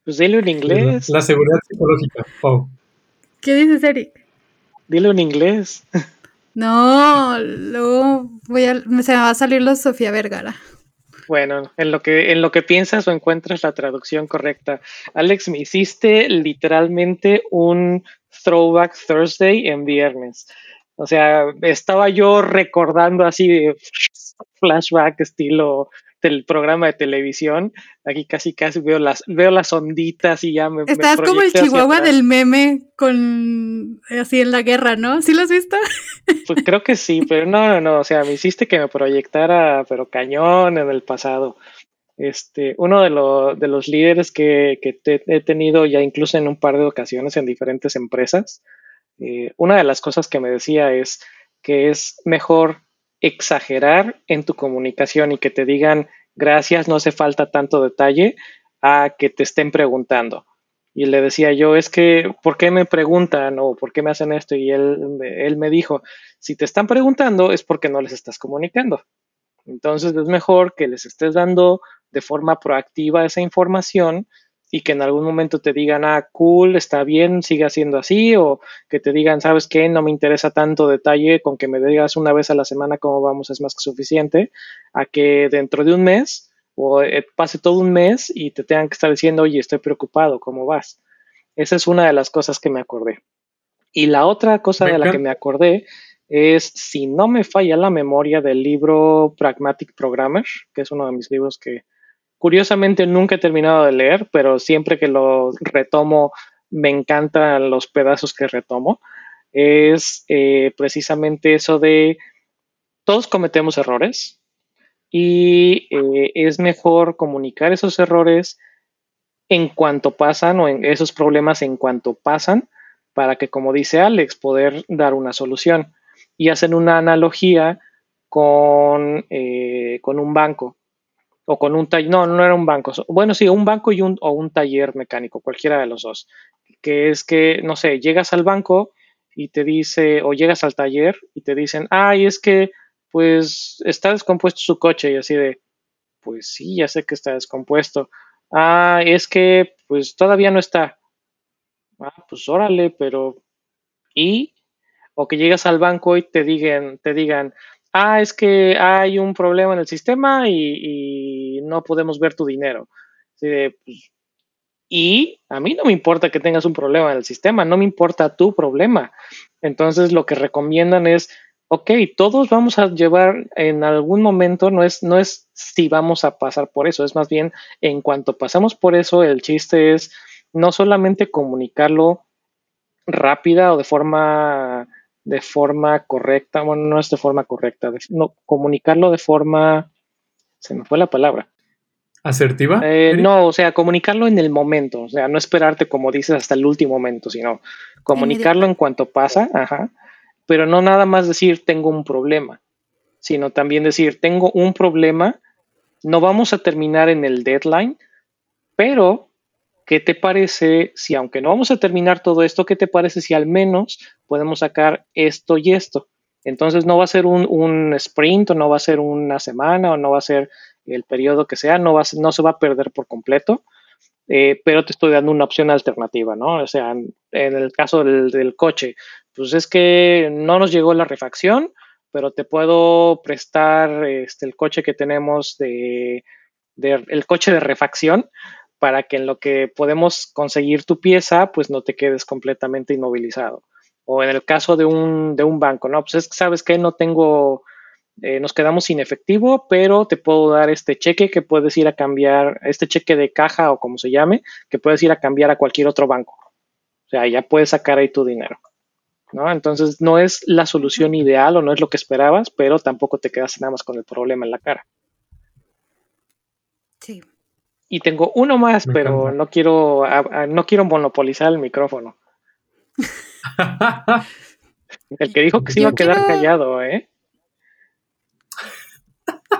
pues dilo en inglés. La, seguridad psicológica, ¿Qué dices, Eric? Dilo en inglés. No, luego voy a, se me va a salir los Sofía Vergara. Bueno, en lo que en lo que piensas o encuentras la traducción correcta. Alex, me hiciste literalmente un Throwback Thursday en viernes. O sea, estaba yo recordando así flashback estilo del programa de televisión. Aquí casi casi veo las, veo las onditas y ya me. Estás como el chihuahua del meme con así en la guerra, ¿no? ¿Sí lo has visto? Pues creo que sí, pero no, no, no. O sea, me hiciste que me proyectara, pero cañón en el pasado. Este, uno de, de los líderes que, que he tenido ya incluso en un par de ocasiones en diferentes empresas, eh, una de las cosas que me decía es que es mejor exagerar en tu comunicación y que te digan gracias, no hace falta tanto detalle, a que te estén preguntando. Y le decía yo, es que, ¿por qué me preguntan o por qué me hacen esto? Y él, él me dijo, si te están preguntando es porque no les estás comunicando. Entonces es mejor que les estés dando de forma proactiva esa información y que en algún momento te digan, ah, cool, está bien, sigue siendo así, o que te digan, sabes qué, no me interesa tanto detalle, con que me digas una vez a la semana cómo vamos es más que suficiente, a que dentro de un mes o eh, pase todo un mes y te tengan que estar diciendo, oye, estoy preocupado, ¿cómo vas? Esa es una de las cosas que me acordé. Y la otra cosa de la que me acordé es, si no me falla la memoria del libro Pragmatic Programmer, que es uno de mis libros que Curiosamente nunca he terminado de leer, pero siempre que lo retomo me encantan los pedazos que retomo. Es eh, precisamente eso de todos cometemos errores y eh, es mejor comunicar esos errores en cuanto pasan o esos problemas en cuanto pasan para que, como dice Alex, poder dar una solución. Y hacen una analogía con, eh, con un banco o con un taller, no, no era un banco, bueno, sí, un banco y un, o un taller mecánico, cualquiera de los dos, que es que, no sé, llegas al banco y te dice, o llegas al taller y te dicen, ay, es que, pues, está descompuesto su coche y así de, pues sí, ya sé que está descompuesto. Ah, es que, pues, todavía no está. Ah, pues órale, pero, ¿y? O que llegas al banco y te digan, te digan, ah, es que hay un problema en el sistema y, no podemos ver tu dinero. Pues, Y a mí no me importa que tengas un problema en el sistema, no me importa tu problema. Entonces lo que recomiendan es, ok, todos vamos a llevar en algún momento, no es, no es si vamos a pasar por eso, es más bien en cuanto pasamos por eso, el chiste es no solamente comunicarlo rápida o de forma de forma correcta, bueno, no es de forma correcta, no, comunicarlo de forma, se me fue la palabra, ¿Asertiva? Eh, no, o sea, comunicarlo en el momento, o sea, no esperarte como dices hasta el último momento, sino comunicarlo en cuanto pasa, ajá, pero no nada más decir tengo un problema, sino también decir tengo un problema, no vamos a terminar en el deadline, pero ¿qué te parece si aunque no vamos a terminar todo esto, qué te parece si al menos podemos sacar esto y esto? Entonces no va a ser un, sprint o no va a ser una semana o no va a ser el periodo que sea, no, va, no se va a perder por completo, eh, pero te estoy dando una opción alternativa, ¿no? O sea, en, el caso del, coche, pues es que no nos llegó la refacción, pero te puedo prestar este, el coche que tenemos de, el coche de refacción para que en lo que podemos conseguir tu pieza, pues no te quedes completamente inmovilizado. O en el caso de un, de un banco, ¿no? Pues es que sabes que no tengo eh, nos quedamos sin efectivo, pero te puedo dar este cheque que puedes ir a cambiar, este cheque de caja o como se llame, que puedes ir a cambiar a cualquier otro banco. O sea, ya puedes sacar ahí tu dinero. ¿no? Entonces no es la solución ideal o no es lo que esperabas, pero tampoco te quedas nada más con el problema en la cara. Sí. Y tengo uno más, pero no quiero, no quiero monopolizar el micrófono. el que dijo que se iba a quedar callado, ¿eh?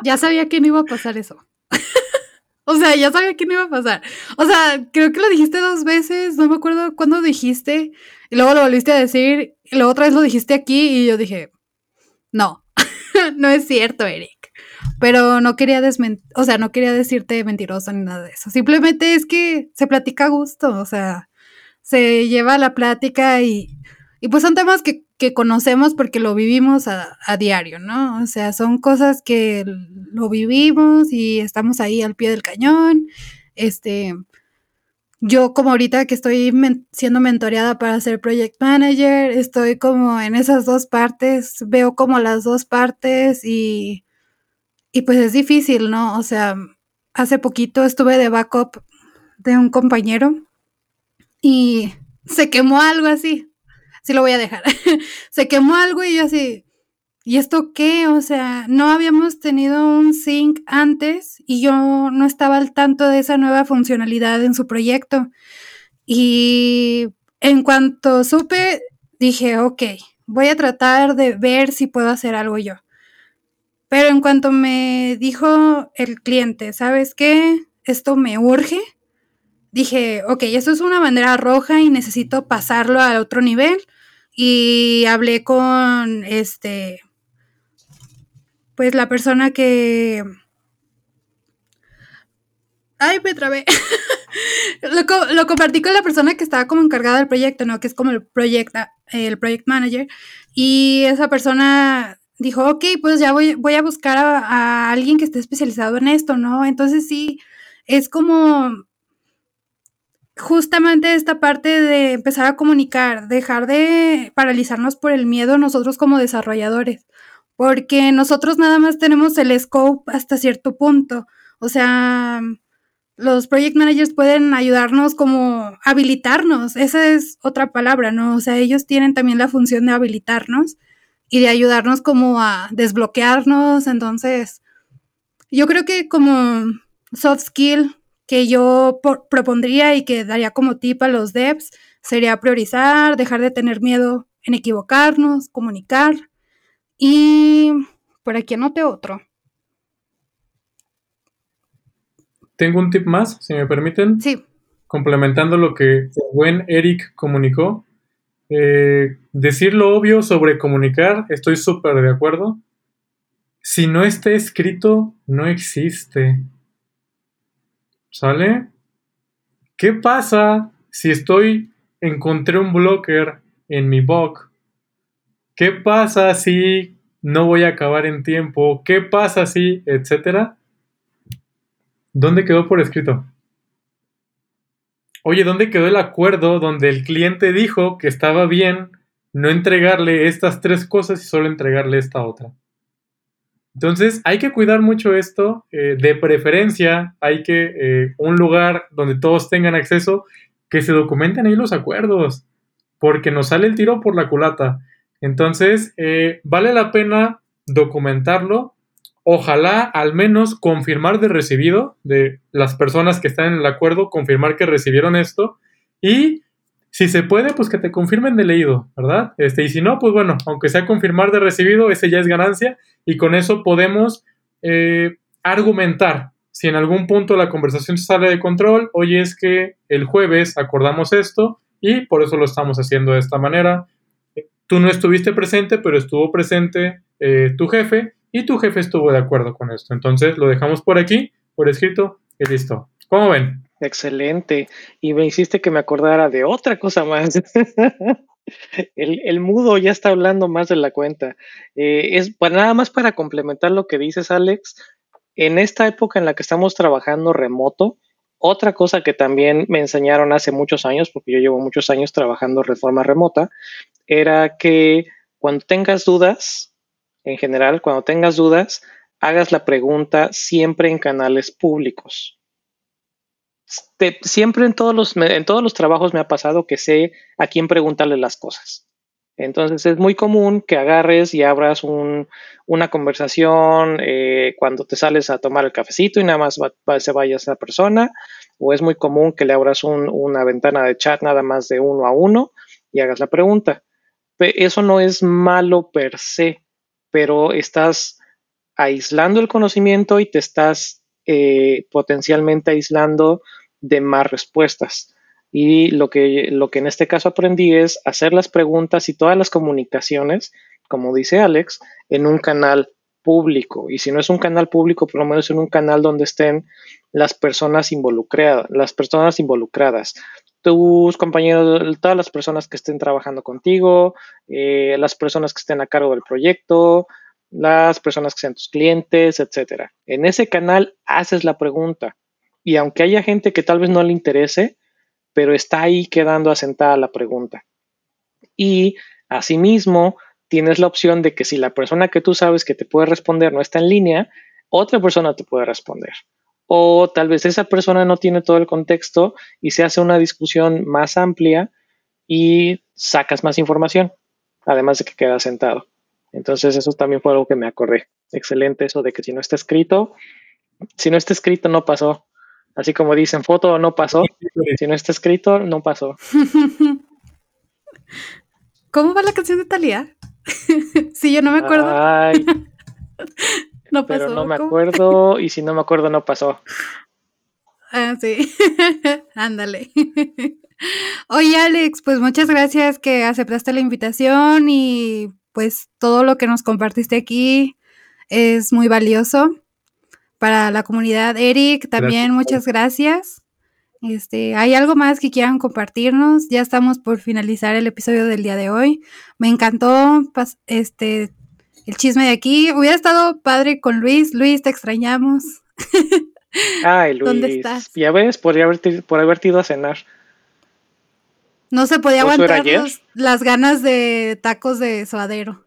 ya sabía que no iba a pasar eso. o sea, ya sabía que no iba a pasar. O sea, creo que lo dijiste dos veces, no me acuerdo cuándo dijiste, y luego lo volviste a decir, y luego otra vez lo dijiste aquí, y yo dije, no, no es cierto, Eric. Pero no quería desmentir, o sea, no quería decirte mentiroso ni nada de eso. Simplemente es que se platica a gusto, o sea, se lleva la plática y, y pues son temas que que conocemos porque lo vivimos a, diario, ¿no? O sea, son cosas que lo vivimos y estamos ahí al pie del cañón. Este, yo como ahorita que estoy siendo mentoreada para ser project manager, estoy como en esas dos partes, veo como las dos partes y, y pues es difícil, ¿no? O sea, hace poquito estuve de backup de un compañero y se quemó algo así, sí lo voy a dejar. se quemó algo y yo así, ¿y esto qué? O sea, no habíamos tenido un sync antes y yo no estaba al tanto de esa nueva funcionalidad en su proyecto. Y en cuanto supe, dije, ok, voy a tratar de ver si puedo hacer algo yo. Pero en cuanto me dijo el cliente, ¿sabes qué? Esto me urge. Dije, ok, esto es una bandera roja y necesito pasarlo al otro nivel y hablé con este, pues la persona que... Ay, me trabé. lo, compartí con la persona que estaba como encargada del proyecto, ¿no? Que es como el project, el project manager. Y esa persona dijo, ok, pues ya voy, voy a buscar a alguien que esté especializado en esto, ¿no? Entonces sí, es como justamente esta parte de empezar a comunicar, dejar de paralizarnos por el miedo nosotros como desarrolladores, porque nosotros nada más tenemos el scope hasta cierto punto, o sea, los project managers pueden ayudarnos como habilitarnos, esa es otra palabra, ¿no? O sea, ellos tienen también la función de habilitarnos y de ayudarnos como a desbloquearnos, entonces, yo creo que como soft skill que yo propondría y que daría como tip a los devs sería priorizar, dejar de tener miedo en equivocarnos, comunicar. Y por aquí anote otro. Tengo un tip más, si me permiten. Sí. Complementando lo que el buen Eric comunicó. Eh, decir lo obvio sobre comunicar, estoy súper de acuerdo. Si no está escrito, no existe. ¿Sale? ¿Qué pasa si estoy, encontré un blocker en mi bug? ¿Qué pasa si no voy a acabar en tiempo? ¿Qué pasa si, etcétera? ¿Dónde quedó por escrito? oye, ¿dónde quedó el acuerdo donde el cliente dijo que estaba bien no entregarle estas tres cosas y solo entregarle esta otra? Entonces hay que cuidar mucho esto, eh, de preferencia hay que eh, un lugar donde todos tengan acceso, que se documenten ahí los acuerdos, porque nos sale el tiro por la culata. Entonces eh, vale la pena documentarlo, ojalá al menos confirmar de recibido de las personas que están en el acuerdo, confirmar que recibieron esto y si se puede, pues que te confirmen de leído, ¿verdad? Este, y si no, pues bueno, aunque sea confirmar de recibido, ese ya es ganancia y con eso podemos eh, argumentar. Si en algún punto la conversación sale de control, oye, es que el jueves acordamos esto y por eso lo estamos haciendo de esta manera. Tú no estuviste presente, pero estuvo presente eh, tu jefe y tu jefe estuvo de acuerdo con esto. Entonces lo dejamos por aquí, por escrito y listo. ¿Cómo ven? Excelente. Y me hiciste que me acordara de otra cosa más. el, mudo ya está hablando más de la cuenta. Eh, es para, nada más para complementar lo que dices, Alex. En esta época en la que estamos trabajando remoto, otra cosa que también me enseñaron hace muchos años, porque yo llevo muchos años trabajando de forma remota, era que cuando tengas dudas, en general, cuando tengas dudas, hagas la pregunta siempre en canales públicos siempre en todos, los, en todos los trabajos me ha pasado que sé a quién preguntarle las cosas. Entonces es muy común que agarres y abras una conversación eh, cuando te sales a tomar el cafecito y nada más se vaya esa persona, o es muy común que le abras una ventana de chat nada más de uno a uno y hagas la pregunta. Eso no es malo per se, pero estás aislando el conocimiento y te estás eh, potencialmente aislando de más respuestas. Y lo que, lo que en este caso aprendí es hacer las preguntas y todas las comunicaciones, como dice Alex, en un canal público. Y si no es un canal público, por lo menos en un canal donde estén las personas involucradas, las personas involucradas, tus compañeros, todas las personas que estén trabajando contigo, eh, las personas que estén a cargo del proyecto, las personas que sean tus clientes, etcétera. En ese canal haces la pregunta y aunque haya gente que tal vez no le interese, pero está ahí quedando asentada la pregunta. Y asimismo, tienes la opción de que si la persona que tú sabes que te puede responder no está en línea, otra persona te puede responder. O tal vez esa persona no tiene todo el contexto y se hace una discusión más amplia y sacas más información, además de que queda sentado. Entonces eso también fue algo que me acordé. Excelente eso de que si no está escrito, si no está escrito no pasó. Así como dicen, foto no pasó. Si no está escrito, no pasó. ¿Cómo va la canción de Talía? sí, yo no me acuerdo. Ay, no pasó. Pero no me acuerdo y si no me acuerdo no pasó. Ah, sí. Ándale. Oye, Alex, pues muchas gracias que aceptaste la invitación y pues todo lo que nos compartiste aquí es muy valioso para la comunidad. Eric, también muchas gracias. Este, ¿hay algo más que quieran compartirnos? Ya estamos por finalizar el episodio del día de hoy. Me encantó este el chisme de aquí. Hubiera estado padre con Luis. Luis, te extrañamos. Ay, Luis. ¿Dónde estás? Ya ves, por haberte, por haberte ido a cenar. No se podía aguantar las ganas de tacos de suadero.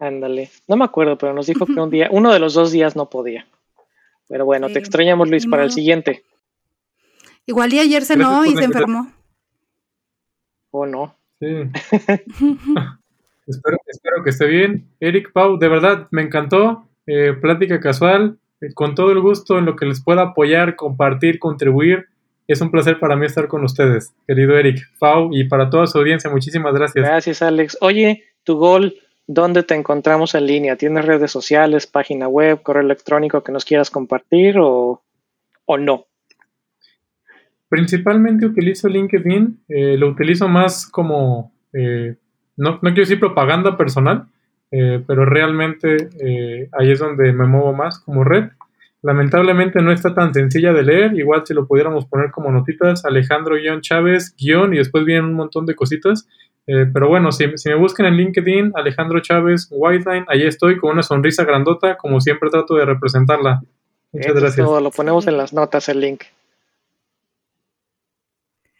Ándale. No me acuerdo, pero nos dijo que un día, uno de los dos días no podía. Pero bueno, te extrañamos, Luis, para el siguiente. Igual y ayer cenó y se enfermó. ¿O no? Sí. espero, que esté bien. Eric, Pau, de verdad, me encantó. Eh, plática casual, eh, con todo el gusto en lo que les pueda apoyar, compartir, contribuir. Es un placer para mí estar con ustedes, querido Eric, Pau, y para toda su audiencia, muchísimas gracias. Gracias, Alex. Oye, tu gol ¿Dónde te encontramos en línea? ¿Tienes redes sociales, página web, correo electrónico que nos quieras compartir o, no? Principalmente utilizo LinkedIn, eh, lo utilizo más como, eh, no, quiero decir propaganda personal, eh, pero realmente ahí es donde me muevo más como red. Lamentablemente no está tan sencilla de leer, igual si lo pudiéramos poner como notitas, Alejandro-Chávez- y después vienen un montón de cositas. Eh, pero bueno, si, me buscan en LinkedIn, Alejandro Chávez Whiteline, ahí estoy con una sonrisa grandota, como siempre trato de representarla. Muchas gracias. Todo, lo ponemos en las notas el link.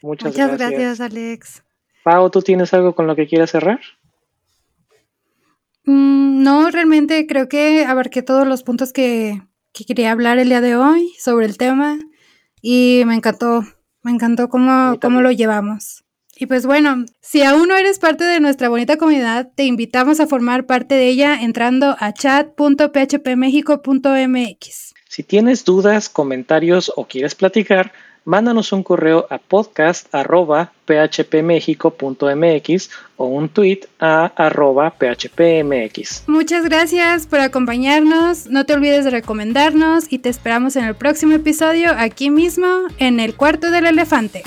Muchas, Muchas gracias. gracias, Alex. Pau, ¿tú tienes algo con lo que quieras cerrar? Mm, no, realmente creo que abarqué todos los puntos que, que quería hablar el día de hoy sobre el tema y me encantó, me encantó cómo, cómo lo llevamos. Y pues bueno, si aún no eres parte de nuestra bonita comunidad, te invitamos a formar parte de ella entrando a chat.phpmexico.mx. Si tienes dudas, comentarios o quieres platicar, mándanos un correo a podcast.phpmexico.mx o un tweet a arroba phpmx. Muchas gracias por acompañarnos, no te olvides de recomendarnos y te esperamos en el próximo episodio aquí mismo en el cuarto del elefante.